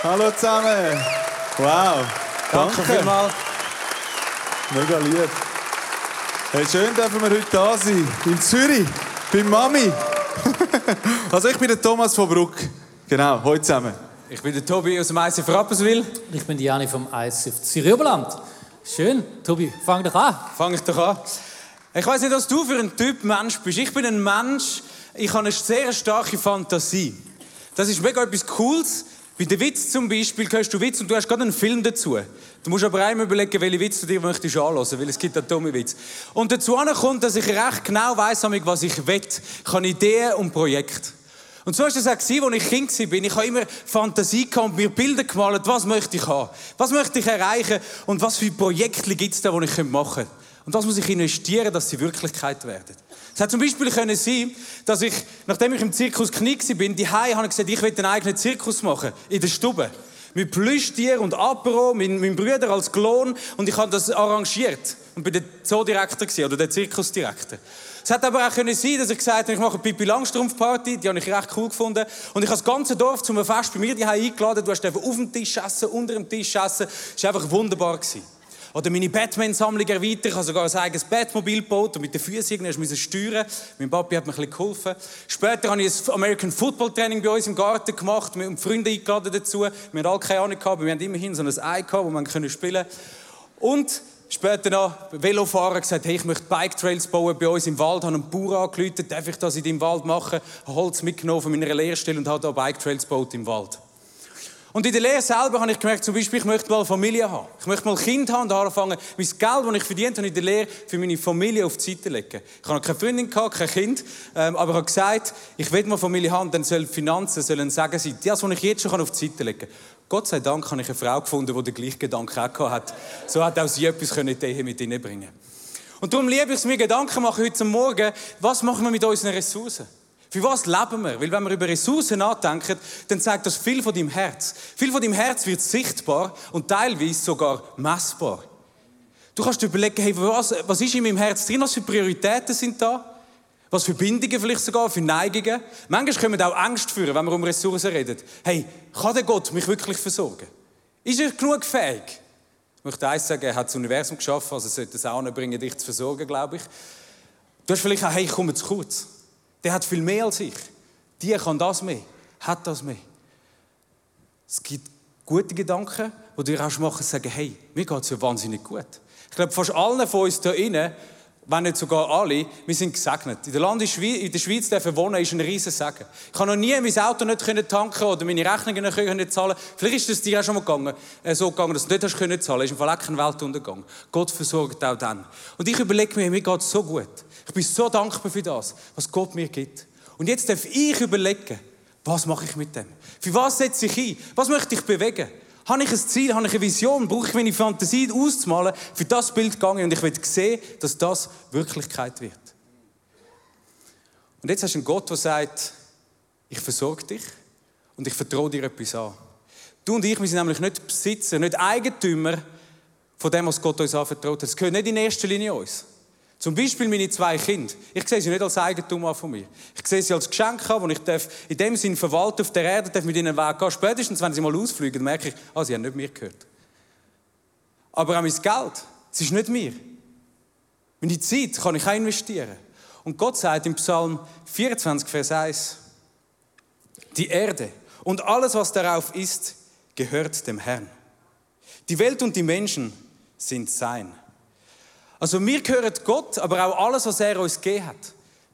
Hallo zusammen. Wow. Danke, Danke. vielmals. Mega lieb. Hey, schön dürfen wir heute da sein. In Zürich. Bei Mami. also ich bin der Thomas von Bruck. Genau, heute zusammen. Ich bin der Tobi aus dem ICF Rapperswil. Ich bin Diani vom ICF Zürich Oberland. Schön, Tobi, fang doch an. Fange ich doch an. Ich weiß nicht, was du für ein Typ Mensch bist. Ich bin ein Mensch, ich habe eine sehr starke Fantasie. Das ist mega etwas Cooles. Bei den Witz zum Beispiel hörst du Witz und du hast gerade einen Film dazu. Du musst aber einmal überlegen, welche Witz du dir möchtest anhören, weil es gibt einen dummen Witz. Und dazu kommt, dass ich recht genau weiss, was ich will. Ich habe Ideen und Projekte. Und so war es auch, als ich Kind war. Ich habe immer Fantasie gehabt und mir Bilder gemalt, was möchte ich haben, was möchte ich erreichen und was für Projekte gibt es da, die ich machen könnte. Und das muss ich investieren, dass sie Wirklichkeit werden. Es hat zum Beispiel können sein, dass ich, nachdem ich im Zirkus Knie war, die Hai habe gesagt, ich will einen eigenen Zirkus machen, in der Stube. Mit Plüschtier und Apero, mein, mein Bruder als Klon und ich habe das arrangiert. Und bin der Zoodirektor oder der Zirkusdirektor. Es hätte aber auch können sein, dass ich gesagt habe, ich mache eine Pipi Langstrumpf Party, die habe ich recht cool gefunden. Und ich habe das ganze Dorf zum Fest bei mir die eingeladen. Du hast einfach auf dem Tisch essen, unter dem Tisch essen. Es war einfach wunderbar gewesen. Oder meine Batman-Sammlung erweitert. Ich habe sogar ein eigenes Batmobil gebaut und mit den Füßen irgendwie steuern. Mein Papi hat mir ein bisschen geholfen. Später habe ich ein American Football Training bei uns im Garten gemacht. Wir haben Freunde eingeladen dazu. Wir haben alle keine Ahnung gehabt, aber wir haben immerhin so ein Ei gehabt, wo man spielen konnte. Und Später noch Velofahrer gesagt, hey, ich möchte Bike Trails bauen bei uns im Wald. Habe einen Bauer angerufen, darf ich das in deinem Wald machen? Habe Holz mitgenommen von meiner Lehrstelle und habe da Bike Trails gebaut im Wald. Und in der Lehre selber habe ich gemerkt, zum Beispiel, ich möchte mal Familie haben. Ich möchte mal Kind haben und anfangen, mein Geld, das ich verdient habe in der Lehre, für meine Familie auf die Seite legen. Ich habe keine Freundin gehabt, kein Kind, ähm, aber ich habe gesagt, ich will mal Familie haben, dann sollen Finanzen sollen sagen sein, das, was ich jetzt schon auf die Seite legen kann. Gott sei Dank habe ich eine Frau gefunden, die den gleichen Gedanken auch hat. So hat auch sie etwas in die mit hineinbringen Und darum liebe ich es mir Gedanken machen heute Morgen, was machen wir mit unseren Ressourcen? Für was leben wir? Weil wenn wir über Ressourcen nachdenken, dann zeigt das viel von deinem Herz. Viel von deinem Herz wird sichtbar und teilweise sogar messbar. Du kannst dir überlegen, hey, was, was ist in meinem Herz drin? Was für Prioritäten sind da? Was für Bindungen vielleicht sogar, für Neigungen. Manchmal können wir auch Angst führen, wenn wir um Ressourcen reden. Hey, kann der Gott mich wirklich versorgen? Ist er genug fähig? Ich möchte eins sagen, er hat das Universum geschaffen, also sollte es auch nicht bringen, dich zu versorgen, glaube ich. Du hast vielleicht auch, hey, ich komme zu kurz. Der hat viel mehr als ich. Die kann das mehr, hat das mehr. Es gibt gute Gedanken, die dir auch machen, sagen, hey, mir geht es ja wahnsinnig gut. Ich glaube, fast allen von uns hier innen wenn nicht sogar alle, wir sind gesegnet. In der Land in der Schweiz dürfen wohnen, ist ein riesen Segen. Ich habe noch nie mein Auto nicht tanken oder meine Rechnungen nicht zahlen Vielleicht ist es dir auch schon mal gegangen, äh, so gegangen, dass du nicht hast können zahlen. Ist im Fall auch kein Weltuntergang. Gott versorgt auch dann. Und ich überlege mir, mir geht es so gut. Ich bin so dankbar für das, was Gott mir gibt. Und jetzt darf ich überlegen, was mache ich mit dem? Für was setze ich ein? Was möchte ich bewegen? Habe ich ein Ziel, habe ich eine Vision, brauche ich meine Fantasie auszumalen, für das Bild gegangen und ich will sehen, dass das Wirklichkeit wird. Und jetzt hast du einen Gott, der sagt, ich versorge dich und ich vertraue dir etwas an. Du und ich, wir sind nämlich nicht Besitzer, nicht Eigentümer von dem, was Gott uns anvertraut hat. Das gehört nicht in erster Linie uns. Zum Beispiel meine zwei Kinder. Ich sehe sie nicht als Eigentum an von mir. Ich sehe sie als Geschenk an, das ich in dem Sinn verwalten auf der Erde, darf mit ihnen Weg gehen. Spätestens, wenn sie mal ausfliegen, merke ich, ah, sie haben nicht mir gehört. Aber auch mein Geld, es ist nicht mir. Meine Zeit kann ich auch investieren. Und Gott sagt im Psalm 24, Vers 1, die Erde und alles, was darauf ist, gehört dem Herrn. Die Welt und die Menschen sind sein. Also wir gehören Gott, aber auch alles, was er uns gegeben hat.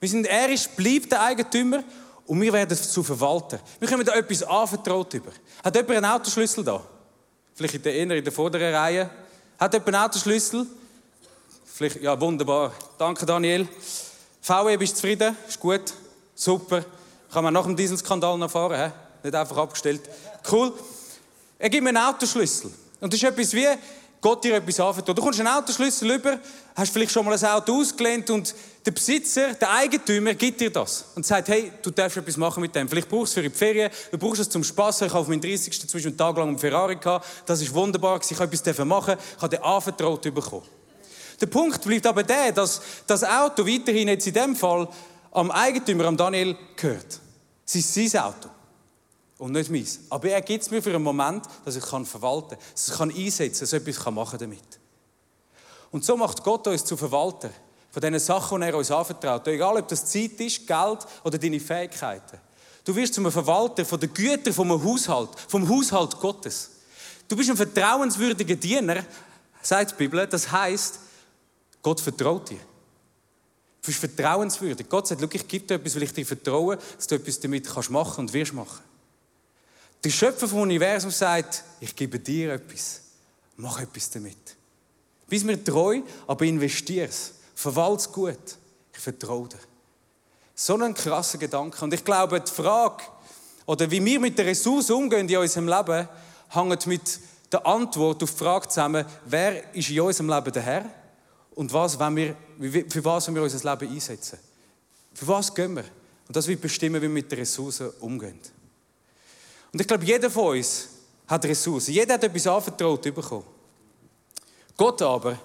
Wir sind, er ist, bleibt der Eigentümer und wir werden zu Verwalter. Wir können da etwas anvertraut über. Hat jemand einen Autoschlüssel da? Vielleicht in der, in der vorderen Reihe. Hat jemand einen Autoschlüssel? Vielleicht, ja, wunderbar. Danke, Daniel. VW, bist du zufrieden? Ist gut? Super. Kann man nach dem Dieselskandal noch fahren? He? Nicht einfach abgestellt. Cool. Er gibt mir einen Autoschlüssel. Und das ist etwas wie, Gott dir etwas anvertraut. Du kommst einen Autoschlüssel über, hast vielleicht schon mal ein Auto ausgelehnt und der Besitzer, der Eigentümer gibt dir das und sagt, hey, du darfst etwas machen mit dem. Vielleicht brauchst du es für die Ferien, du brauchst es zum Spaß. Ich habe auf meinem 30. zwischen einen Tag lang einen Ferrari gehabt. Das ist wunderbar, ich habe etwas machen, ich habe den anvertraut bekommen. Der Punkt bleibt aber der, dass das Auto weiterhin jetzt in dem Fall am Eigentümer, am Daniel, gehört. Es ist sein Auto. Und nicht meins. Aber er gibt es mir für einen Moment, dass ich kann verwalten kann, dass ich kann einsetzen kann, dass ich etwas machen kann damit. Und so macht Gott uns zu Verwalter von diesen Sachen, die er uns anvertraut. Egal, ob das Zeit ist, Geld oder deine Fähigkeiten. Du wirst zum Verwalter von den Gütern vom Haushalt, vom Haushalt Gottes. Du bist ein vertrauenswürdiger Diener, sagt die Bibel. Das heißt, Gott vertraut dir. Du bist vertrauenswürdig. Gott sagt, ich gebe dir etwas, weil ich dir vertraue, dass du etwas damit kannst machen und wirst machen. Der Schöpfer vom Universum sagt, ich gebe dir etwas. Mach etwas damit. Bist mir treu, aber investier es. Verwalt es gut. Ich vertraue dir. So ein krasser Gedanke. Und ich glaube, die Frage, oder wie wir mit den Ressourcen umgehen in unserem Leben, hängt mit der Antwort auf die Frage zusammen, wer ist in unserem Leben der Herr und was wenn wir, für was wir unser Leben einsetzen. Für was gehen wir? Und das wird bestimmen, wie wir mit den Ressourcen umgehen. Und ich glaube, jeder von uns hat Ressourcen. Jeder hat etwas anvertraut bekommen. Gott aber,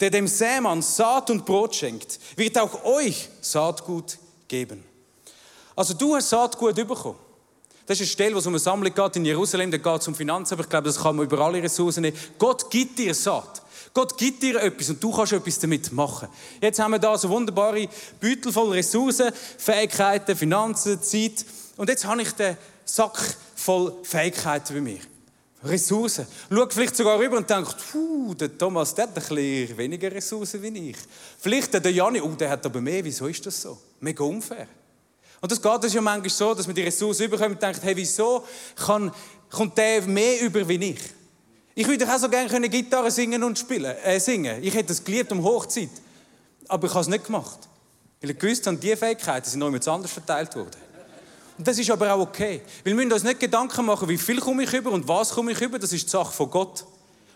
der dem Sämann Saat und Brot schenkt, wird auch euch Saatgut geben. Also du hast Saatgut bekommen. Das ist eine Stelle, wo es um eine Sammlung geht in Jerusalem, da geht es um Finanzen, aber ich glaube, das kann man über alle Ressourcen nehmen. Gott gibt dir Saat. Gott gibt dir etwas und du kannst etwas damit machen. Jetzt haben wir da so wunderbare Beutel voll Ressourcen, Fähigkeiten, Finanzen, Zeit. Und jetzt habe ich den Sack voll Fähigkeiten bei mir. Ressourcen. Schau vielleicht sogar rüber und denkt, puh, der Thomas, der hat ein bisschen weniger Ressourcen wie ich. Vielleicht der Jani, oh, der hat aber mehr, wieso ist das so? Mega unfair. Und das geht es ja manchmal so, dass man die Ressourcen überkommt und denkt, hey, wieso kann, kommt der mehr über wie ich? Ich würde auch so gerne Gitarre singen und spielen, äh, singen. Ich hätte das geliebt um Hochzeit. Aber ich habe es nicht gemacht. Weil ich gewusst habe, diese Fähigkeiten sind noch jemand anders verteilt worden. Und das ist aber auch okay. Weil wir müssen uns nicht Gedanken machen, wie viel komme ich über und was komme ich über. Das ist die Sache von Gott.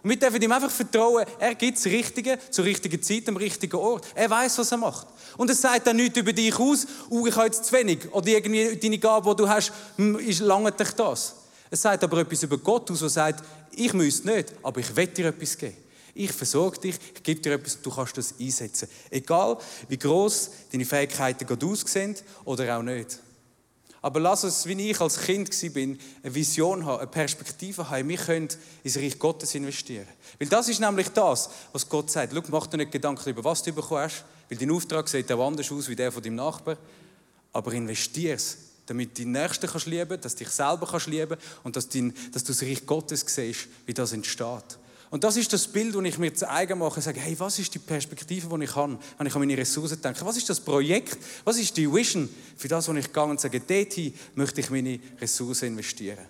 Und wir dürfen ihm einfach vertrauen, er gibt das Richtige zur richtigen Zeit am richtigen Ort. Er weiß, was er macht. Und es sagt dann nichts über dich aus, oh, ich habe jetzt zu wenig. Oder irgendwie deine Gabe, die du hast, hm, ist lange dich das. Es sagt aber etwas über Gott aus, der sagt, ich muss nicht, aber ich will dir etwas geben. Ich versorge dich, ich gebe dir etwas du kannst das einsetzen. Egal, wie groß deine Fähigkeiten gerade aussehen oder auch nicht. Aber lass uns, wie ich als Kind war, eine Vision haben, eine Perspektive haben. Wir können ins Reich Gottes investieren. Weil das ist nämlich das, was Gott sagt. Schau, mach dir nicht Gedanken über was du bekommen hast, weil dein Auftrag sieht auch anders aus wie der von deinem Nachbar. Aber investier es damit du deinen Nächsten kannst lieben, dass du dich selber kannst lieben und dass, dein, dass du das Reich Gottes siehst, wie das entsteht. Und das ist das Bild, das ich mir zu eigen mache. Ich sage, hey, was ist die Perspektive, die ich habe, wenn ich an meine Ressourcen denke? Was ist das Projekt? Was ist die Vision für das, wo ich gehe und sage, dorthin möchte ich meine Ressourcen investieren?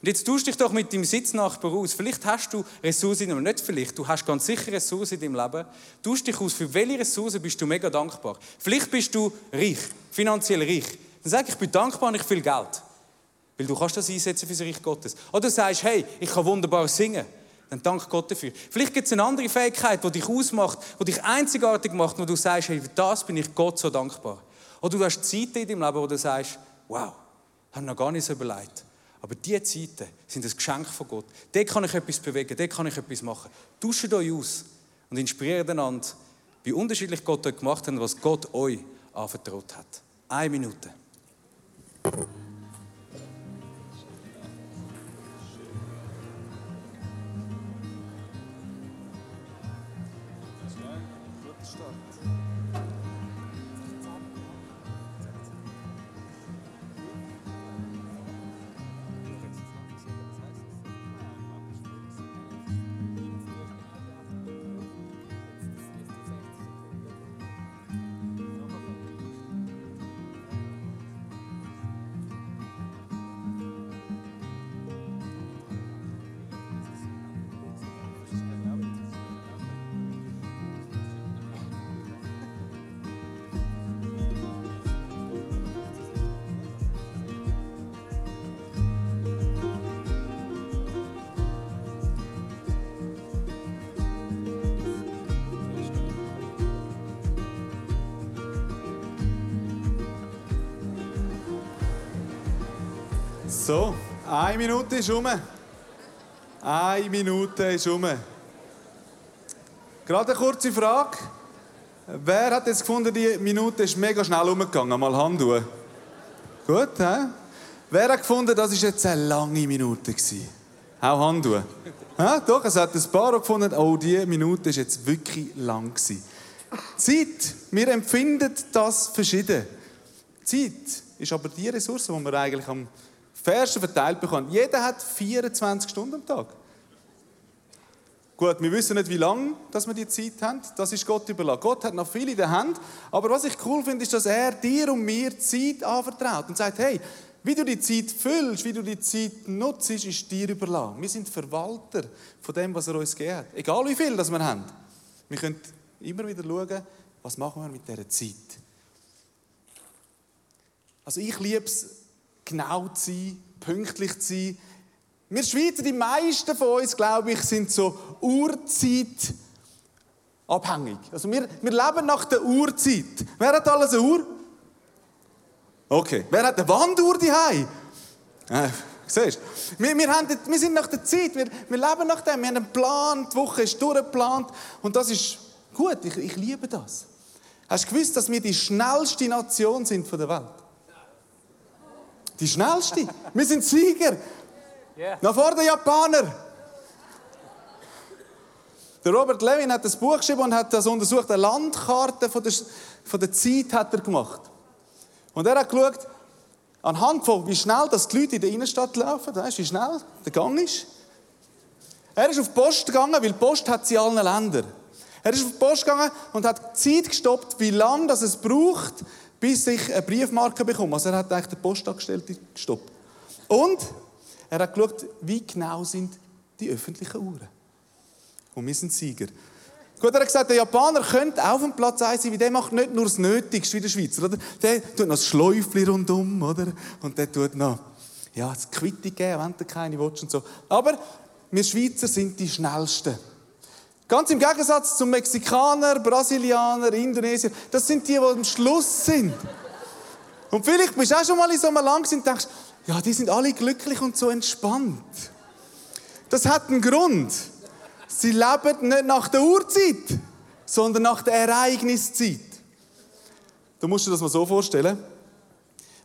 Und jetzt tausch dich doch mit deinem Sitznachbar aus. Vielleicht hast du Ressourcen, aber nicht vielleicht. Du hast ganz sicher Ressourcen in deinem Leben. Tausch dich aus. Für welche Ressourcen bist du mega dankbar? Vielleicht bist du reich, finanziell reich. Dann sag ich, ich bin dankbar und ich viel Geld. Weil du kannst das einsetzen für das Reich Gottes. Oder du sagst, hey, ich kann wunderbar singen. Dann dank Gott dafür. Vielleicht gibt es eine andere Fähigkeit, die dich ausmacht, die dich einzigartig macht, wo du sagst, hey, für das bin ich Gott so dankbar. Oder du hast Zeiten in deinem Leben, wo du sagst, wow, habe noch gar nicht so überlegt. Aber diese Zeiten sind ein Geschenk von Gott. Dort kann ich etwas bewegen, dort kann ich etwas machen. Tauscht euch aus und inspiriert einander, wie unterschiedlich Gott euch gemacht hat und was Gott euch anvertraut hat. Eine Minute. So, eine Minute ist um. Eine Minute ist um. Gerade eine kurze Frage. Wer hat jetzt gefunden, die Minute ist mega schnell umgegangen? Mal Hand hoch. Gut, hä? Wer hat gefunden, das war jetzt eine lange Minute? Gewesen? Auch Hand tun. Ja, doch, es hat ein paar gefunden, oh, diese Minute ist jetzt wirklich lang gewesen. Zeit, wir empfinden das verschieden. Zeit ist aber die Ressource, die wir eigentlich am fairsten verteilt bekommen. Jeder hat 24 Stunden am Tag. Gut, wir wissen nicht, wie lange dass wir die Zeit haben. Das ist Gott überlassen. Gott hat noch viel in der Hand. Aber was ich cool finde, ist, dass er dir und mir Zeit anvertraut und sagt, hey, wie du die Zeit füllst, wie du die Zeit nutzt, ist dir überlassen. Wir sind Verwalter von dem, was er uns gegeben hat. Egal wie viel das wir haben. Wir können immer wieder schauen, was machen wir mit dieser Zeit. Also ich liebe es, genau zu sein, pünktlich zu sein. Wir Schweizer, die meisten von uns, glaube ich, sind so Uhrzeit abhängig. Also wir, wir leben nach der Uhrzeit. Wer hat alles eine Uhr? Okay. Wer hat eine Wanduhr daheim? Äh, siehst du? Wir, wir, haben, wir sind nach der Zeit, wir, wir leben nach dem, wir haben einen Plan, die Woche ist durchgeplant und das ist gut, ich, ich liebe das. Hast du gewusst, dass wir die schnellste Nation sind von der Welt? Die schnellste. Wir sind Sieger. Yeah. Noch vor den Japanern. Der Robert Levin hat das Buch geschrieben und hat das untersucht. Eine Landkarte von der, von der Zeit hat er gemacht. Und er hat geschaut, anhand von wie schnell das die Leute in der Innenstadt laufen, weißt, wie schnell der Gang ist. Er ist auf die Post gegangen, weil die Post hat sie in allen Ländern. Er ist auf die Post gegangen und hat die Zeit gestoppt, wie lange das es braucht, bis ich eine Briefmarke bekomme. Also er hat eigentlich den Postangestellten gestoppt. Und er hat geschaut, wie genau sind die öffentlichen Uhren. Und wir sind Sieger. Gut, er hat gesagt, der Japaner könnte auf dem Platz 1 sein, weil der macht nicht nur das Nötigste wie der Schweizer. Oder? Der tut noch das Schläufchen rundum, oder? Und der tut noch, ja, das Quitte geben, wenn du keine willst und so. Aber wir Schweizer sind die Schnellsten. Ganz im Gegensatz zum Mexikaner, Brasilianer, Indonesier. Das sind die, die am Schluss sind. Und vielleicht bist du auch schon mal in so einem Land und denkst, ja, die sind alle glücklich und so entspannt. Das hat einen Grund. Sie leben nicht nach der Uhrzeit, sondern nach der Ereigniszeit. Du musst dir das mal so vorstellen.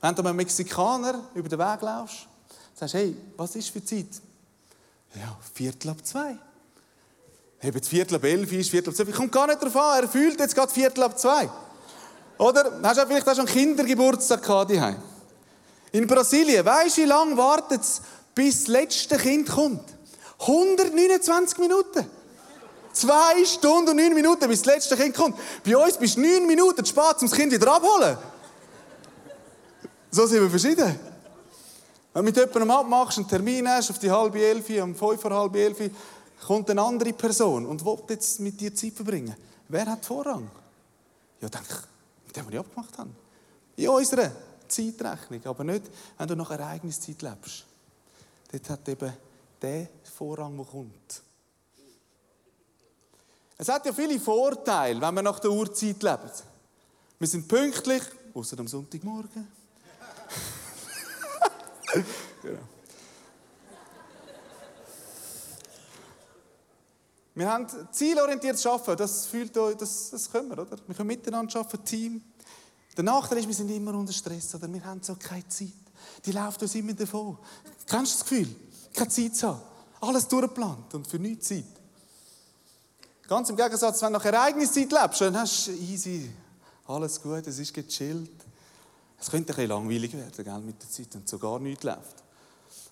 Wenn du einem Mexikaner über den Weg laufst, sagst, hey, was ist für Zeit? Ja, Viertel ab zwei. Eben, Viertel ab elf ist, Viertel ab zwei. Ich komme gar nicht darauf an, er fühlt jetzt gerade Viertel ab zwei. Oder hast du vielleicht auch schon Kindergeburtstag gehabt daheim? In Brasilien, weißt du, wie lange wartet es, bis das letzte Kind kommt? 129 Minuten. Zwei Stunden und neun Minuten, bis das letzte Kind kommt. Bei uns bist du neun Minuten zu spät, um das Kind wieder abholen. So sind wir verschieden. Wenn du mit jemandem abmachst, einen Termin hast, auf die halbe elf, um fünf vor halb elf, kommt eine andere Person und will jetzt mit dir Zeit verbringen. Wer hat Vorrang? Ja, denk, mit dem, was wir abgemacht haben. In unserer Zeitrechnung, aber nicht, wenn du nach Ereigniszeit lebst. Dort hat eben der Vorrang, der kommt. Es hat ja viele Vorteile, wenn wir nach der Uhrzeit leben. Wir sind pünktlich, außer am Sonntagmorgen. genau. Wir haben zielorientiert arbeiten, das fühlt euch, das, das können wir, oder? Wir können miteinander arbeiten, Team. Der Nachteil ist, wir sind immer unter Stress, oder? Wir haben so keine Zeit. Die läuft uns immer davon. Kennst du das Gefühl? Keine Zeit zu haben. Alles durchgeplant und für nichts Zeit. Ganz im Gegensatz, wenn du nach Ereigniszeit lebst, dann hast du easy, alles gut, es ist gechillt. Es könnte ein bisschen langweilig werden, gell, mit der Zeit, und so gar nichts läuft.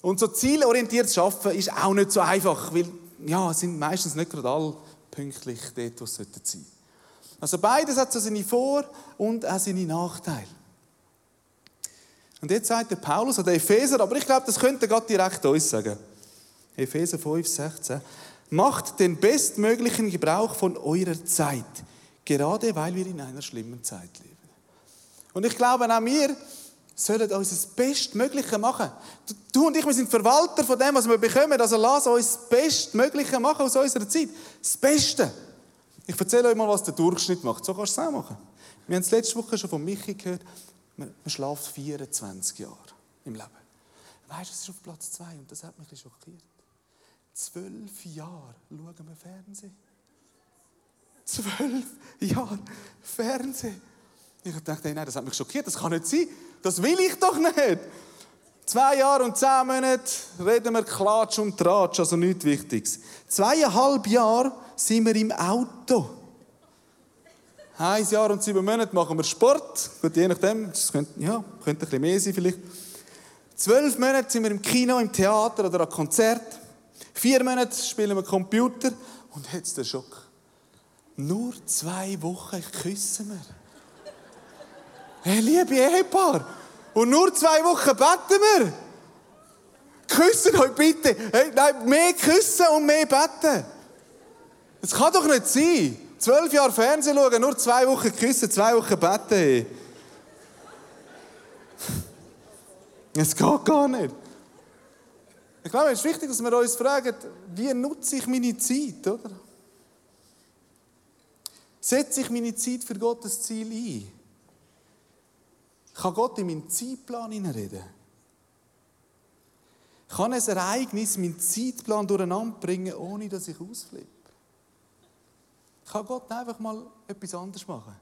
Und so zielorientiert zu arbeiten ist auch nicht so einfach, weil ja, sind meistens nicht gerade alle pünktlich dort, wo sie sein sollten. Also beides hat so seine Vor- und auch seine Nachteile. Und jetzt sagt der Paulus den Epheser, aber ich glaube, das könnte Gott direkt uns sagen. Epheser 5, 16. Macht den bestmöglichen Gebrauch von eurer Zeit, gerade weil wir in einer schlimmen Zeit leben. Und ich glaube, auch wir sollen uns das Bestmögliche machen. Du und ich, wir sind Verwalter von dem, was wir bekommen. Also lass uns das Bestmögliche machen aus unserer Zeit. Das Beste. Ich erzähle euch mal, was der Durchschnitt macht. So kannst du es auch machen. Wir haben es letzte Woche schon von Michi gehört. Man, man schläft 24 Jahre im Leben. Weißt du, das ist auf Platz 2 und das hat mich schockiert. Zwölf Jahre schauen wir Fernsehen. Zwölf Jahre Fernsehen. Ich dachte, nein, das hat mich schockiert, das kann nicht sein. Das will ich doch nicht. Zwei Jahre und zehn Monate reden wir Klatsch und Tratsch, also nichts Wichtiges. Zweieinhalb Jahre sind wir im Auto. Ein Jahr und sieben Monate machen wir Sport. Gut, je nachdem, das könnte, ja, könnte ein bisschen mehr sein vielleicht. Zwölf Monate sind wir im Kino, im Theater oder an Konzert. Vier Monate spielen wir Computer. Und jetzt der Schock. Nur zwei Wochen küssen wir. Hey, liebe Ehepaar. Und nur zwei Wochen beten wir. Küssen euch bitte. Hey, nein, mehr küssen und mehr beten. Das kann doch nicht sein. Zwölf Jahre Fernsehen schauen, nur zwei Wochen küssen, zwei Wochen beten. Es geht gar nicht. Ich glaube, es ist wichtig, dass wir uns fragen, wie nutze ich meine Zeit, oder? Setze ich meine Zeit für Gottes Ziel ein? Kann Gott in meinen Zeitplan hineinreden? Kann ein Ereignis meinen Zeitplan durcheinander bringen, ohne dass ich ausflippe? Kann Gott einfach mal etwas anderes machen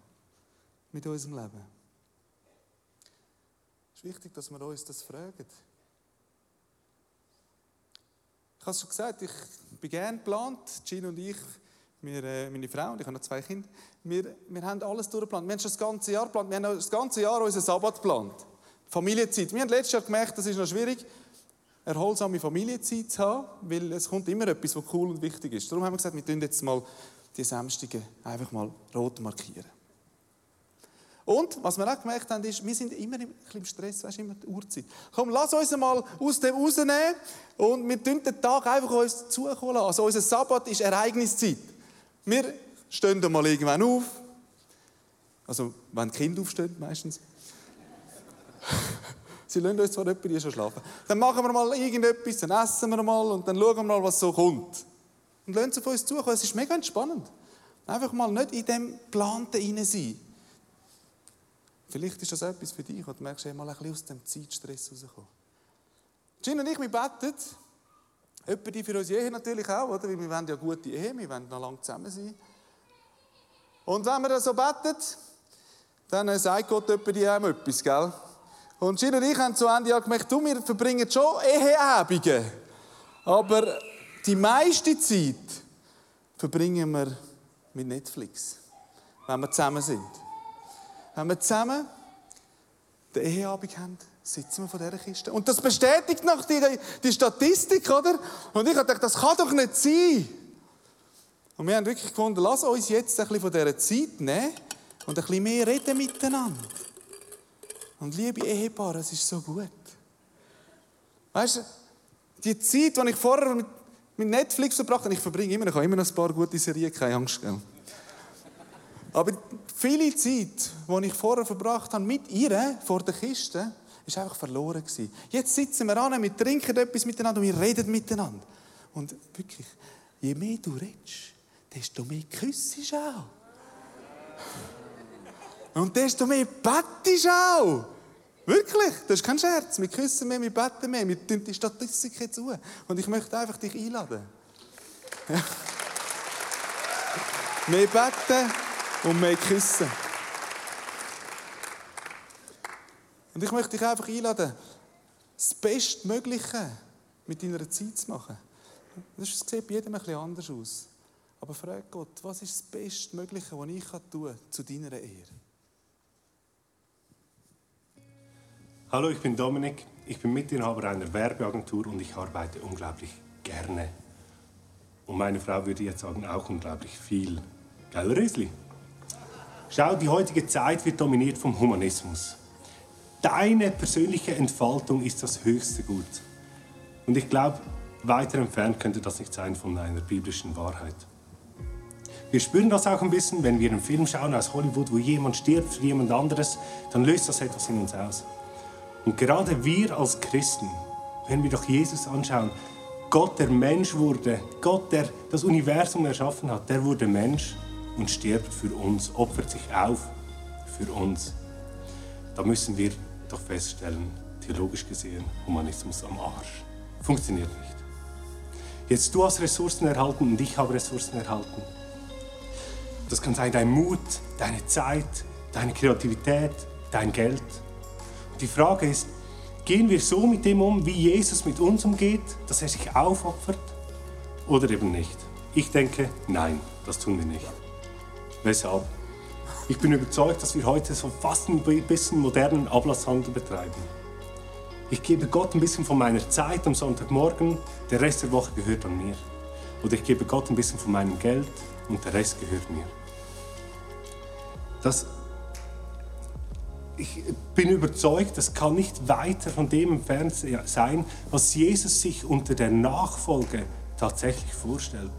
mit unserem Leben? Es ist wichtig, dass wir uns das fragen. Ich habe es schon gesagt, ich bin gerne geplant. Gin und ich, wir, äh, meine Frau und ich habe noch zwei Kinder, wir, wir haben alles durchgeplant. Wir haben schon das ganze Jahr geplant. Wir haben das ganze Jahr unseren Sabbat geplant. Familienzeit. Wir haben letztes Jahr gemerkt, das ist noch schwierig, erholsame Familienzeit zu haben, weil es kommt immer etwas, was cool und wichtig ist. Darum haben wir gesagt, wir tun jetzt mal die Samstage einfach mal rot markieren. Und was wir auch gemerkt haben, ist, wir sind immer bisschen im Stress, weißt, immer die Uhrzeit. Komm, lass uns mal aus dem rausnehmen und wir tun den Tag einfach uns zukommen lassen. Also unser Sabbat ist Ereigniszeit. Wir stehen dann mal irgendwann auf. Also, wenn die Kinder aufstehen, meistens. Sie lassen uns zwar etwa schon schlafen. Dann machen wir mal irgendetwas, dann essen wir mal und dann schauen wir mal, was so kommt. Und lassen sie auf uns zukommen. Es ist mega entspannend. Einfach mal nicht in dem Planten hinein sein. Vielleicht ist das etwas für dich, oder du merkst, mal ein bisschen aus dem Zeitstress rauskommen. Gin und ich, wir beten. Etwa die für uns Ehe natürlich auch, oder? Weil wir wollen ja gute Ehe, wir wollen noch lange zusammen sein. Und wenn wir so beten, dann sagt Gott etwa die einem etwas, gell? Und Gin und ich haben zu Ende gemerkt, du, wir verbringen schon Eheabende. Aber die meiste Zeit verbringen wir mit Netflix, wenn wir zusammen sind. Wenn wir zusammen den Eheabend haben, sitzen wir vor dieser Kiste. Und das bestätigt noch die, die Statistik, oder? Und ich gedacht, das kann doch nicht sein. Und wir haben wirklich gefunden, lass uns jetzt ein bisschen von dieser Zeit nehmen und ein bisschen mehr reden miteinander. Und liebe Ehepaare, es ist so gut. Weißt du, die Zeit, die ich vorher mit, Netflix verbracht habe, ich verbringe immer, ich habe immer noch ein paar gute Serien, keine Angst, gell? Aber viele Zeit, die ich vorher verbracht habe mit ihr vor der Kiste, ist einfach verloren gewesen. Jetzt sitzen wir an, wir trinken etwas miteinander und wir reden miteinander. Und wirklich, je mehr du redest, desto mehr küssest du auch. Und desto mehr bettest auch. Wirklich, das ist kein Scherz. Wir küssen mehr, wir beten mehr, wir tun die Statistiken zu. Und ich möchte einfach dich einladen. Ja. Mehr beten und mehr küssen. Und ich möchte dich einfach einladen, das Bestmögliche mit deiner Zeit zu machen. Das sieht bei jedem ein bisschen anders aus. Aber frag Gott, was ist das Bestmögliche, was ich tun kann zu deiner Ehre? Hallo, ich bin Dominik. Ich bin Mitinhaber einer Werbeagentur und ich arbeite unglaublich gerne. Und meine Frau würde jetzt sagen, auch unglaublich viel. Gell, Riesli? Schau, die heutige Zeit wird dominiert vom Humanismus. Deine persönliche Entfaltung ist das höchste Gut. Und ich glaube, weiter entfernt könnte das nicht sein von einer biblischen Wahrheit. Wir spüren das auch ein bisschen, wenn wir einen Film schauen aus Hollywood, wo jemand stirbt für jemand anderes, dann löst das etwas in uns aus. Und gerade wir als Christen, wenn wir doch Jesus anschauen, Gott, der Mensch wurde, Gott, der das Universum erschaffen hat, der wurde Mensch und stirbt für uns, opfert sich auf für uns. Da müssen wir doch feststellen, theologisch gesehen, Humanismus am Arsch. Funktioniert nicht. Jetzt du hast Ressourcen erhalten und ich habe Ressourcen erhalten. Das kann sein dein Mut, deine Zeit, deine Kreativität, dein Geld. Die Frage ist, Gehen wir so mit dem um, wie Jesus mit uns umgeht, dass er sich aufopfert oder eben nicht? Ich denke, nein, das tun wir nicht. Weshalb? Ich bin überzeugt, dass wir heute so fast ein bisschen modernen Ablasshandel betreiben. Ich gebe Gott ein bisschen von meiner Zeit am Sonntagmorgen, der Rest der Woche gehört an mir. Oder ich gebe Gott ein bisschen von meinem Geld und der Rest gehört mir. Das, ich bin überzeugt, das kann nicht weiter von dem entfernt sein, was Jesus sich unter der Nachfolge tatsächlich vorstellt.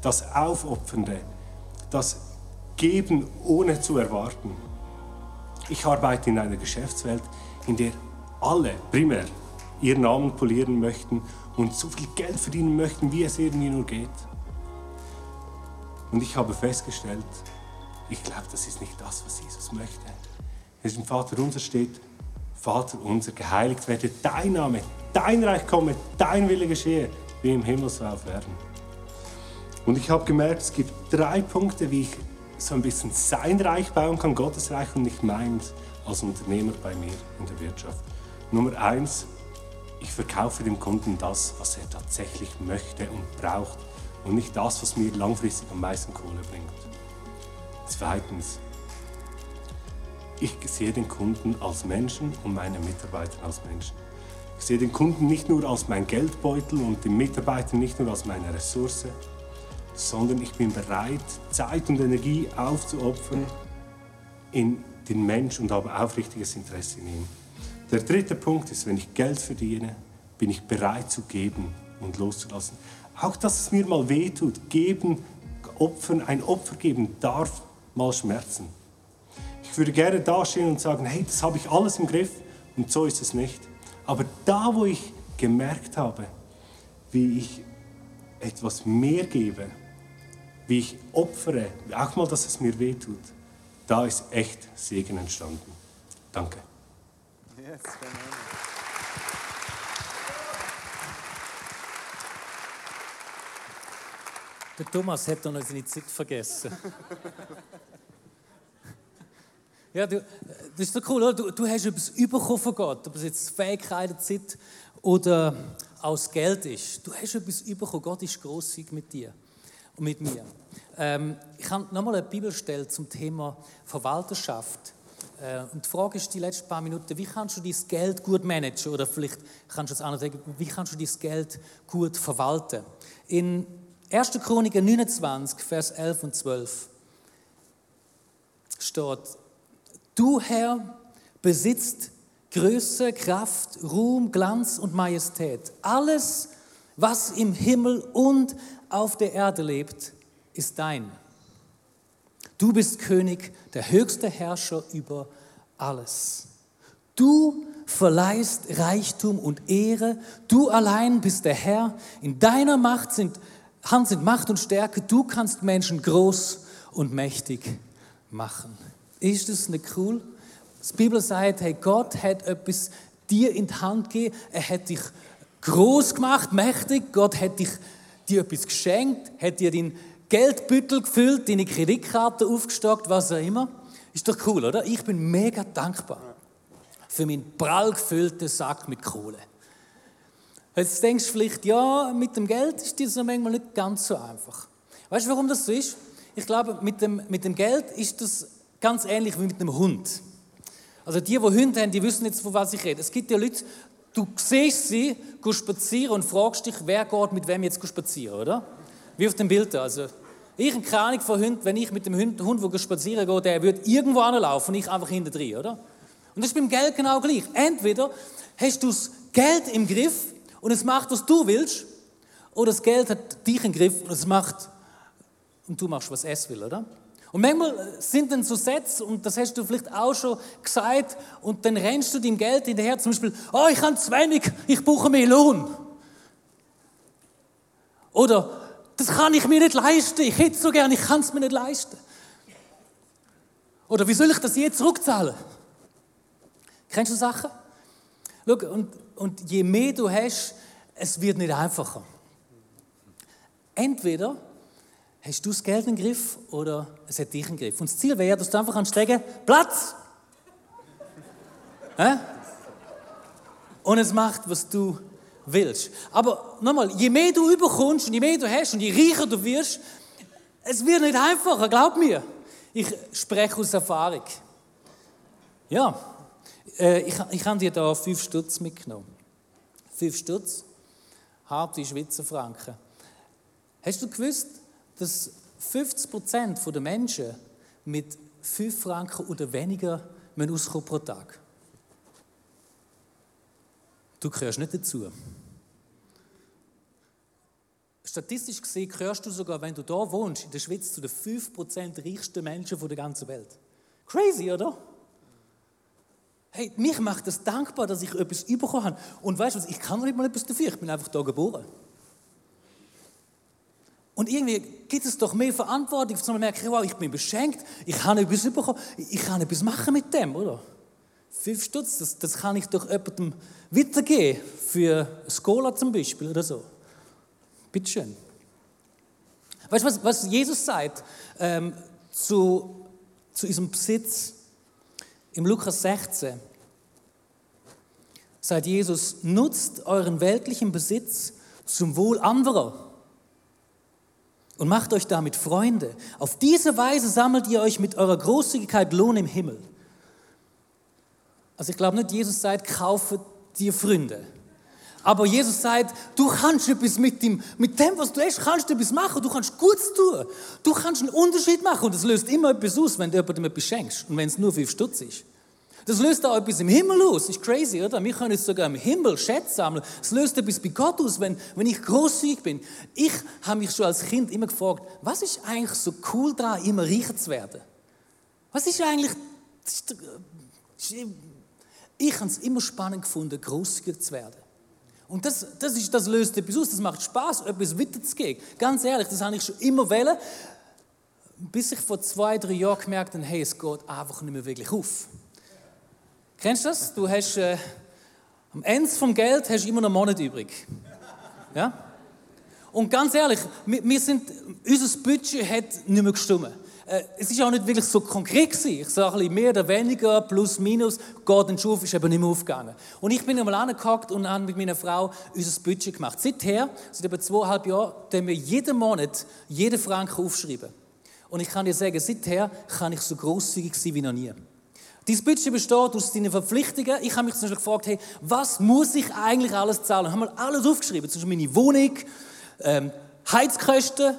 Das Aufopfernde, das Geben ohne zu erwarten. Ich arbeite in einer Geschäftswelt, in der alle primär ihren Namen polieren möchten und so viel Geld verdienen möchten, wie es irgendwie nur geht. Und ich habe festgestellt, ich glaube, das ist nicht das, was Jesus möchte. Es im Vater unser steht, Vater unser, geheiligt werde dein Name, dein Reich komme, dein Wille geschehe, wie im Himmel so auf Erden. Und ich habe gemerkt, es gibt drei Punkte, wie ich so ein bisschen sein Reich bauen kann, Gottes Reich und nicht meins als Unternehmer bei mir in der Wirtschaft. Nummer eins, ich verkaufe dem Kunden das, was er tatsächlich möchte und braucht und nicht das, was mir langfristig am meisten Kohle bringt. Zweitens, ich sehe den Kunden als Menschen und meine Mitarbeiter als Menschen. Ich sehe den Kunden nicht nur als mein Geldbeutel und den Mitarbeiter nicht nur als meine Ressource, sondern ich bin bereit, Zeit und Energie aufzuopfern in den Mensch und habe aufrichtiges Interesse in ihm. Der dritte Punkt ist, wenn ich Geld verdiene, bin ich bereit zu geben und loszulassen. Auch dass es mir mal wehtut, geben, opfern, ein Opfer geben darf mal schmerzen. Ich würde gerne dastehen und sagen, hey, das habe ich alles im Griff und so ist es nicht. Aber da, wo ich gemerkt habe, wie ich etwas mehr gebe, wie ich opfere, auch mal, dass es mir wehtut, da ist echt Segen entstanden. Danke. Yes, Der Thomas hat noch seine Zeit vergessen. ja, du, das ist so cool, oder? Du, du hast etwas bekommen von Gott, ob es jetzt Fähigkeiten, Zeit oder aus Geld ist. Du hast etwas bekommen. Gott ist großzügig mit dir und mit mir. Ähm, ich habe nochmal eine Bibelstelle zum Thema Verwalterschaft. Äh, und die Frage ist die letzten paar Minuten, wie kannst du dein Geld gut managen? Oder vielleicht kannst du es anders sagen, wie kannst du dein Geld gut verwalten? In 1. Chroniker 29, Vers 11 und 12 steht, Du Herr besitzt Größe, Kraft, Ruhm, Glanz und Majestät. Alles, was im Himmel und auf der Erde lebt, ist dein. Du bist König, der höchste Herrscher über alles. Du verleihst Reichtum und Ehre. Du allein bist der Herr. In deiner Macht sind Hand sind Macht und Stärke. Du kannst Menschen groß und mächtig machen. Ist das nicht cool? Die Bibel sagt, hey, Gott hat etwas dir in die Hand gegeben. Er hat dich groß gemacht, mächtig. Gott hat dich, dir etwas geschenkt, hat dir deinen Geldbüttel gefüllt, deine Kreditkarte aufgestockt, was auch immer. Ist doch cool, oder? Ich bin mega dankbar für meinen prall gefüllten Sack mit Kohle. Jetzt denkst du vielleicht, ja, mit dem Geld ist das manchmal nicht ganz so einfach. Weißt du, warum das so ist? Ich glaube, mit dem, mit dem Geld ist das ganz ähnlich wie mit einem Hund. Also die, die Hunde haben, die wissen jetzt, von was ich rede. Es gibt ja Leute, du siehst sie, gehst spazieren und fragst dich, wer geht mit wem jetzt spazieren, oder? Wie auf dem Bild da. Also, ich habe keine Ahnung von Hunden, wenn ich mit dem Hund, Hund der spazieren gehe, der würde irgendwo anlaufen und ich einfach hinter drin, oder? Und das ist beim Geld genau gleich. Entweder hast du das Geld im Griff und es macht, was du willst, oder das Geld hat dich im Griff und es macht, und du machst, was es will, oder? Und manchmal sind dann so Sätze, und das hast du vielleicht auch schon gesagt, und dann rennst du dem Geld hinterher, zum Beispiel, oh, ich habe zu wenig, ich brauche mehr Lohn. Oder, das kann ich mir nicht leisten, ich hätte es so gern, ich kann es mir nicht leisten. Oder, wie soll ich das jetzt zurückzahlen? Kennst du Sachen? Schau, und und je mehr du hast, es wird nicht einfacher. Entweder hast du das Geld im Griff oder es hat dich im Griff. Und das Ziel wäre, dass du einfach kannst Platz! Und es macht, was du willst. Aber nochmal, je mehr du überkommst und je mehr du hast und je reicher du wirst, es wird nicht einfacher, glaub mir. Ich spreche aus Erfahrung. Ja, äh, ich, ich habe dir da fünf Stutz mitgenommen. Fünf Stutz, harte Schweizer Franken. Hast du gewusst, dass 50 Prozent der Menschen mit 5 Franken oder weniger auskommen pro Tag? Du gehörst nicht dazu. Statistisch gesehen gehörst du sogar, wenn du da wohnst, in der Schweiz zu den 5% reichsten Menschen der ganzen Welt. Crazy, oder? Hey, mich macht das dankbar, dass ich etwas bekommen habe. Und weißt du was, ich kann noch nicht mal etwas dafür, ich bin einfach da geboren. Und irgendwie gibt es doch mehr Verantwortung, dass man merkt, wow, ich bin beschenkt, ich habe etwas bekommen, ich kann etwas machen mit dem, oder? Fünf Stutz, das, das kann ich doch jemandem weitergeben, für Skola zum Beispiel oder so. Bitte schön. Weißt du, was, was Jesus sagt ähm, zu, zu diesem Besitz? Im Lukas 16 sagt Jesus, nutzt euren weltlichen Besitz zum Wohl anderer und macht euch damit Freunde. Auf diese Weise sammelt ihr euch mit eurer Großzügigkeit Lohn im Himmel. Also ich glaube nicht, Jesus sagt, kaufe dir Freunde. Aber Jesus sagt, du kannst etwas mit dem, mit dem, was du hast, kannst du etwas machen. Du kannst Gutes tun. Du kannst einen Unterschied machen. Und das löst immer etwas aus, wenn du jemandem etwas schenkst. Und wenn es nur fünf Stutz ist. Das löst auch etwas im Himmel aus. Ist crazy, oder? Wir können jetzt sogar im Himmel Schätze sammeln. Es löst etwas bei Gott aus, wenn, wenn ich großzügig bin. Ich habe mich schon als Kind immer gefragt, was ist eigentlich so cool daran, immer reicher zu werden? Was ist eigentlich... Ich habe es immer spannend gefunden, großzügig zu werden. Und das, das, ist, das löst etwas aus, das macht Spaß, etwas weiterzugeben. Ganz ehrlich, das habe ich schon immer wollen, bis ich vor zwei, drei Jahren gemerkt habe, hey, es geht einfach nicht mehr wirklich auf. Kennst du das? Du hast äh, am Ende vom Geld hast du immer noch einen Monat übrig. Ja? Und ganz ehrlich, wir, wir sind, unser Budget hat nicht mehr gestimmt. Äh, es ist auch nicht wirklich so konkret gewesen. Ich sage ein bisschen mehr oder weniger, plus, minus, geht den Schuf ist eben nicht mehr aufgegangen. Und ich bin einmal angehackt und habe mit meiner Frau unser Budget gemacht. Seither, seit etwa zweieinhalb Jahren, tun wir jeden Monat jeden Franken aufschreiben. Und ich kann dir sagen, seither kann ich so großzügig sein wie noch nie. Dein Budget besteht aus deinen Verpflichtungen. Ich habe mich zum Beispiel gefragt, hey, was muss ich eigentlich alles zahlen? Ich habe mal alles aufgeschrieben, zum Beispiel meine Wohnung, ähm, Heizkosten. Und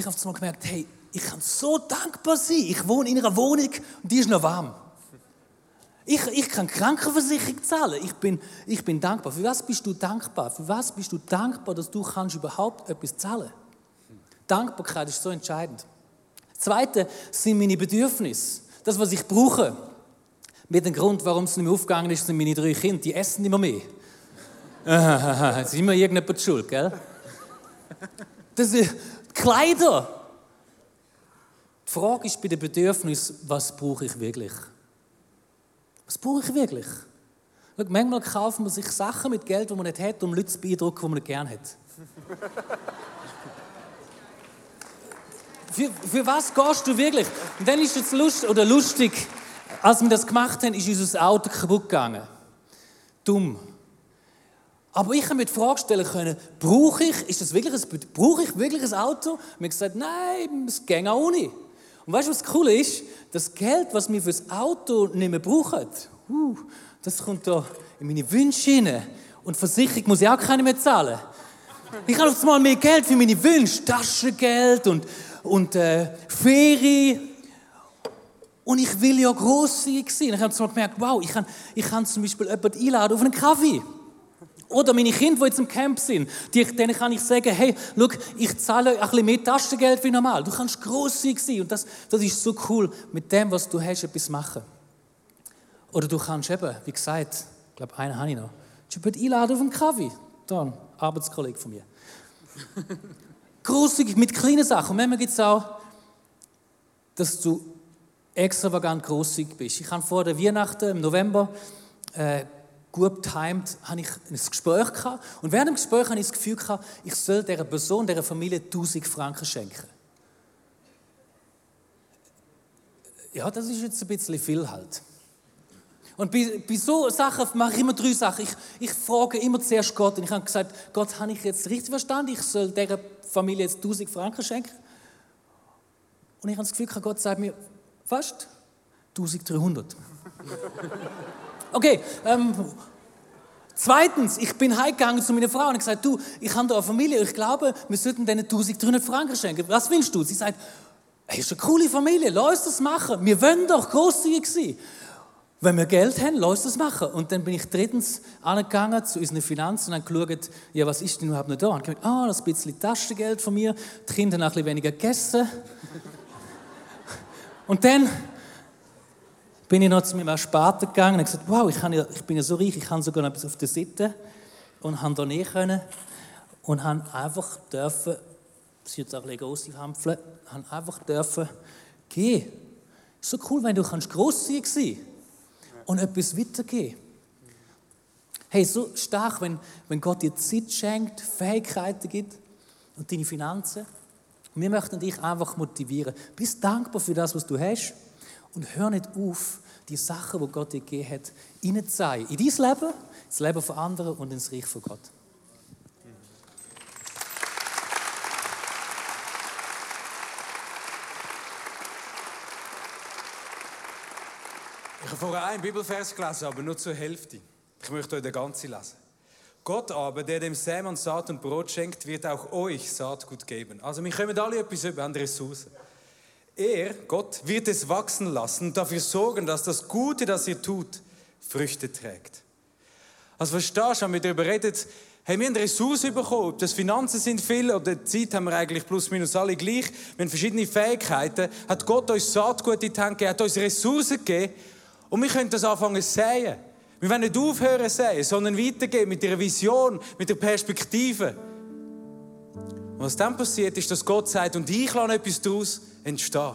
ich habe mal gemerkt, hey, ich kann so dankbar sein. Ich wohne in einer Wohnung und die ist noch warm. Ich, ich kann Krankenversicherung zahlen. Ich bin, ich bin dankbar. Für was bist du dankbar? Für was bist du dankbar, dass du kannst überhaupt etwas zahlen? Dankbarkeit ist so entscheidend. Zweite sind meine Bedürfnisse. Das, was ich brauche. Mit dem Grund, warum es nicht mehr aufgegangen ist, sind meine drei Kinder. Die essen immer mehr. Es ist immer irgendjemand schuld, gell? Das sind Kleider. Die Frage ist bei den Bedürfnissen, was brauche ich wirklich? Was brauche ich wirklich? Schau, manchmal kaufen man sich Sachen mit Geld, die man nicht hat, um Leute zu beeindrucken, die man nicht gerne hat. Für, für was gehst du wirklich? Und dann ist es lustig, oder lustig, als wir das gemacht haben, ist unser Auto kaputt gegangen. Dumm. Aber ich habe mir die Frage stellen können, brauche ich, ist das wirklich ein, brauche ich wirklich ein Auto? Und haben gesagt, nein, es geht auch nicht. Und weißt du, was cool ist? Das Geld, was wir fürs Auto nicht mehr brauchen, uh, das kommt da in meine Wünsche hinein. Und Versicherung muss ich auch keine mehr zahlen. Ich habe auf einmal mehr Geld für meine Wünsche, Taschengeld und, und äh, Ferien. Und ich will ja grosszügig sein. Ich habe zum gemerkt, wow, ich kann, ich kann zum Beispiel jemanden einladen auf einen Kaffee. Oder meine Kinder, die jetzt im Camp sind, denen kann ich sagen, hey, schau, ich zahle ein bisschen mehr Taschengeld wie normal. Du kannst grosszügig sein und das, das ist so cool, mit dem, was du hast, etwas machen. Oder du kannst eben, wie gesagt, ich glaube, einen habe ich noch, jemanden einladen auf einen Kaffee. Da, ein Arbeitskollege von mir. Grosszügig mit kleinen Sachen. Und manchmal gibt es auch, dass du extravagant großzügig bist. Ich habe vor der Weihnachten im November äh, gut timed, habe ich ein Gespräch gehabt. Und während dem Gespräch habe ich das Gefühl gehabt, ich soll dieser Person, dieser Familie 1000 Franken schenken. Ja, das ist jetzt ein bisschen viel halt. Und bei, bei so Sachen mache ich immer drei Sachen. Ich, ich frage immer zuerst Gott und ich habe gesagt, Gott, habe ich jetzt richtig verstanden? Ich soll dieser Familie jetzt 1000 Franken schenken? Und ich habe das Gefühl, Gott sagt mir, fast 1300. Okay, ähm, Zweitens, ich bin heimgegangen zu meiner Frau und gesagt, du, ich habe da eine Familie, ich glaube, wir sollten denen 1300 Franken schenken. Was willst du? Sie sagt, hey, ist eine coole Familie, lass uns das machen. Wir wollen doch großzügig sein. Wenn wir Geld haben, lass uns das machen. Und dann bin ich drittens angegangen zu unseren Finanzen und habe geschaut, ja, was ist denn überhaupt noch da? Und ich habe ah, das bisschen Taschengeld von mir, die Kinder haben ein bisschen weniger gegessen. Und dann bin ich noch zu meinem Ersparten gegangen und gesagt, wow, ich, ja, ich, bin ja so reich, ich kann sogar noch etwas auf der Seite und habe da nicht können und habe einfach dürfen, das ist jetzt auch ein bisschen Hampfle, habe einfach dürfen gehen. Ist so cool, wenn du kannst grosszügig sein und etwas weitergeben. Hey, so stark, wenn, wenn Gott dir Zeit schenkt, Fähigkeiten gibt und deine Finanzen. wir möchten dich einfach motivieren. Bist dankbar für das, was du hast und hör nicht auf, die Sachen, die Gott dir gegeben hat. In dein Leben, ins Leben von anderen und ins Reich von Gott. Ich habe vorher einen Bibelvers gelesen, aber nur zur Hälfte. Ich möchte euch den ganzen lesen. Gott aber, der dem Sämann Saat und Brot schenkt, wird auch euch Saatgut geben. Also wir kommen alle etwas über, an Ressourcen. Er, Gott, wird es wachsen lassen und dafür sorgen, dass das Gute, das ihr tut, Früchte trägt. Also verstehst du, haben wir darüber redet, hey, wir haben Ressourcen bekommen, ob das Finanzen sind viel oder Zeit haben wir eigentlich plus minus alle gleich, wir haben verschiedene Fähigkeiten, hat Gott uns Saatgut in die Hand gegeben, hat uns Ressourcen gegeben und wir können das anfangen zu säen. Wir wollen nicht aufhören zu säen, sondern weitergehen mit der Vision, mit der Perspektive. Und was dann passiert, ist, dass Gott sagt, und ich lasse etwas daraus entstehen.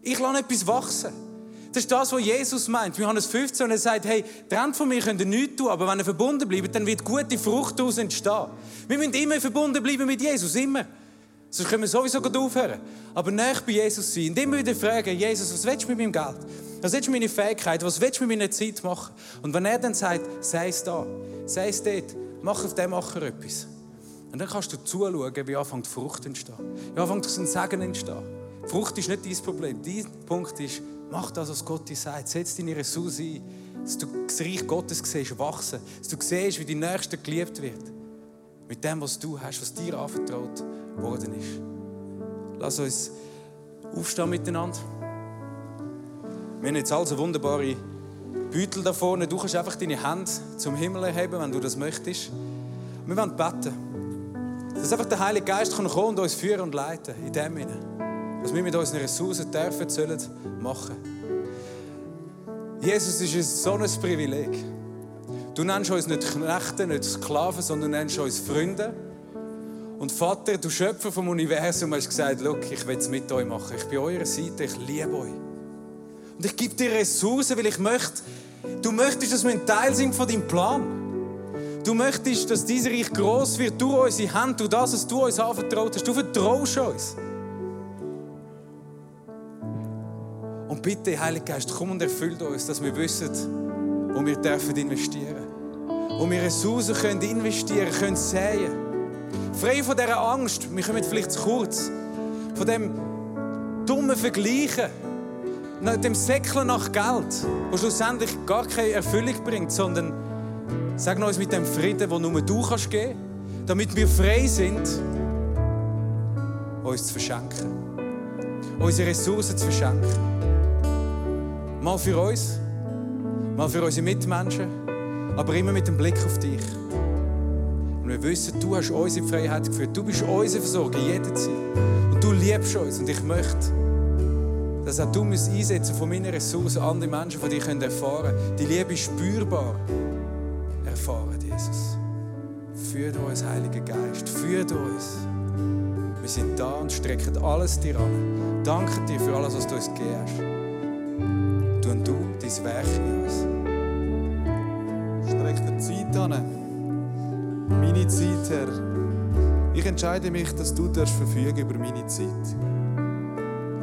Ich lasse etwas wachsen. Das ist das, was Jesus meint. Johannes 15, und er sagt, hey, trennt von mir könnt ihr nichts tun, aber wenn ihr verbunden bleibt, dann wird gute Frucht daraus entstehen. Wir müssen immer verbunden bleiben mit Jesus, immer. Sonst können wir sowieso gut aufhören. Aber nicht bei Jesus sein. Und immer wieder fragen, Jesus, was willst du mit meinem Geld? Was willst du mit meiner Fähigkeit? Was willst du mit meiner Zeit machen? Und wenn er dann sagt, sei es da, sei es dort, mach auf dem Macher etwas. Und dann kannst du zuschauen, wie anfängt Frucht entstehen. Wie anfängt ein Segen entstehen. Frucht ist nicht dein Problem. Dein Punkt ist, mach das, was Gott dir sagt. Setz deine Ressource ein, dass du das Reich Gottes siehst, wachsen. Dass du siehst, wie die Nächste geliebt wird. Mit dem, was du hast, was dir anvertraut worden ist. Lass uns aufstehen miteinander. Wir haben jetzt also wunderbare Beutel da vorne. Du kannst einfach deine Hände zum Himmel erheben, wenn du das möchtest. Wir wollen beten. Dass einfach der Heilige Geist kann kommen und uns führen und leiten in dem Sinne. Was wir mit unseren Ressourcen dürfen, sollen machen. Jesus ist uns so ein Privileg. Du nennst uns nicht Knechte, nicht Sklaven, sondern du nennst uns Freunde. Und Vater, du Schöpfer vom Universum, hast gesagt, ich will es mit euch machen. Ich bin eurer Seite, ich liebe euch. Und ich gebe dir Ressourcen, weil ich möchte, du möchtest, dass wir ein Teil sind von deinem Plan. Du möchtest, dass dieser Reich groß wird durch unsere Hand, durch das, was du uns anvertraut hast. Du vertraust uns. Und bitte, Heiliger Geist, komm und erfüllt uns, dass wir wissen, wo wir dürfen investieren. Wo wir Ressourcen können investieren können, säen. Frei von dieser Angst, wir kommen vielleicht zu kurz, von dem dummen Vergleichen, dem Säckeln nach Geld, wo schlussendlich gar keine Erfüllung bringt, sondern Sag uns mit dem Frieden, den nur du kannst geben kannst, damit wir frei sind, uns zu verschenken. Unsere Ressourcen zu verschenken. Mal für uns, mal für unsere Mitmenschen, aber immer mit dem Blick auf dich. Und wir wissen, du hast uns in Freiheit geführt. Du bist unser Versorger jederzeit. Und du liebst uns. Und ich möchte, dass auch du mich einsetzen von meinen Ressourcen andere Menschen von dir erfahren können. Die Liebe ist spürbar erfahren, Jesus. Führ uns, Heiliger Geist, führ uns. Wir sind da und strecken alles dir an. Danke dir für alles, was du uns gegeben hast. Du und du dein Werk in uns. Streck dir Zeit an. Meine Zeit, Herr. Ich entscheide mich, dass du verfügen über meine Zeit.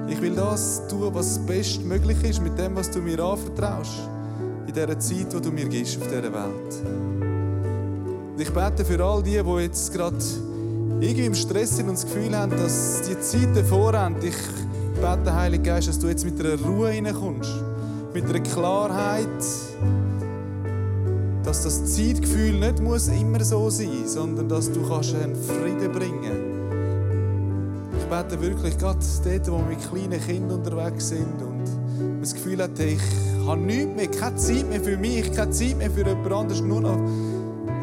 Ich will das tun, was bestmöglich ist mit dem, was du mir anvertraust. in dieser Zeit, die du mir gibst auf dieser Welt. Und ich bete für all die, die jetzt gerade irgendwie im Stress sind und das Gefühl haben, dass die Zeit davor haben. Ich bete, Heiliger Geist, dass du jetzt mit einer Ruhe hineinkommst, mit einer Klarheit, dass das Zeitgefühl nicht muss immer so sein muss, sondern dass du kannst einen Frieden bringen kannst. Ich bete wirklich, gerade dort, wo wir mit kleinen Kindern unterwegs sind und man das Gefühl hat, ich habe nichts mehr, keine Zeit mehr für mich, keine Zeit mehr für jemand anderes, nur noch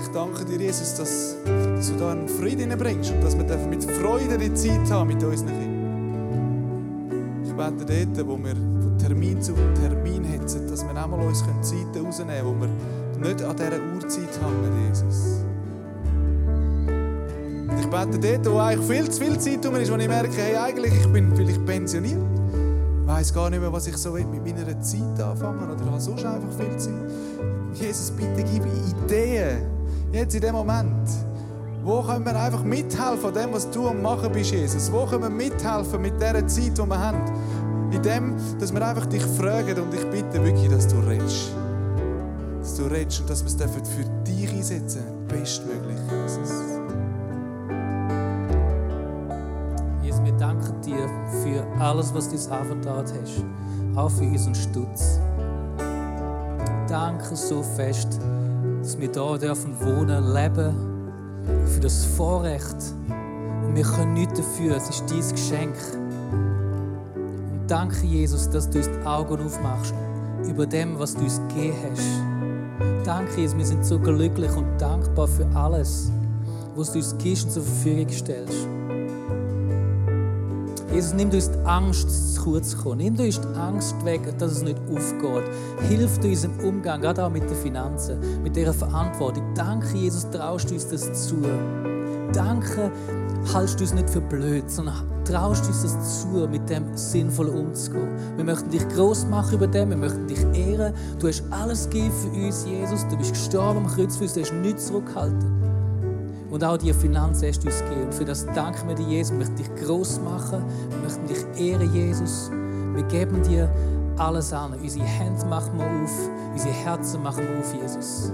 ich danke dir, Jesus, dass, dass du da einen Frieden bringst und dass wir mit Freude die Zeit haben mit unseren Kindern. Ich bete dort, wo wir von Termin zu Termin hetzen, dass wir einmal uns Zeiten rausnehmen können, wo wir nicht an dieser Uhrzeit hängen, Jesus. Und ich bete dort, wo eigentlich viel zu viel Zeit um ist, wo ich merke, hey, eigentlich ich bin vielleicht pensioniert. Ich weiß gar nicht mehr, was ich so mit meiner Zeit anfangen oder habe sonst einfach viel Zeit. Jesus, bitte gib mir Ideen Jetzt in dem Moment. Wo können wir einfach mithelfen an dem, was du am Machen bist, Jesus? Wo können wir mithelfen mit dieser Zeit, die wir haben? In dem, dass wir einfach dich fragen und ich bitte wirklich, dass du redest. Dass du redest und dass wir es für dich einsetzen bestmöglich, Jesus. Jesus, wir danken dir für alles, was du uns anvertraut hast. Auch für unseren Stutz. Danke so fest dass wir hier dürfen wohnen, leben, für das Vorrecht. Und wir können nichts dafür, es ist dein Geschenk. Danke, Jesus, dass du uns die Augen aufmachst über dem, was du uns gegeben hast. Danke, Jesus, wir sind so glücklich und dankbar für alles, was du uns gibst und zur Verfügung stellst. Jesus, nimm uns die Angst zu kurz kommen. Nimm uns die Angst weg, dass es nicht aufgeht. Hilf uns im Umgang, gerade auch mit den Finanzen, mit dieser Verantwortung. Danke, Jesus, traust du uns das zu. Danke, haltst du uns nicht für blöd, sondern traust uns das zu, mit dem sinnvoll umzugehen. Wir möchten dich groß machen über dem, wir möchten dich ehren. Du hast alles gegeben für uns, Jesus. Du bist gestorben am Kreuz für uns, du hast nichts zurückgehalten. Und auch die Finanzen hast du uns gegeben. Und für das danken wir dir, Jesus. Wir möchten dich groß machen. Wir möchten dich ehren, Jesus. Wir geben dir alles an. Unsere Hände machen wir auf. Unsere Herzen machen wir auf, Jesus.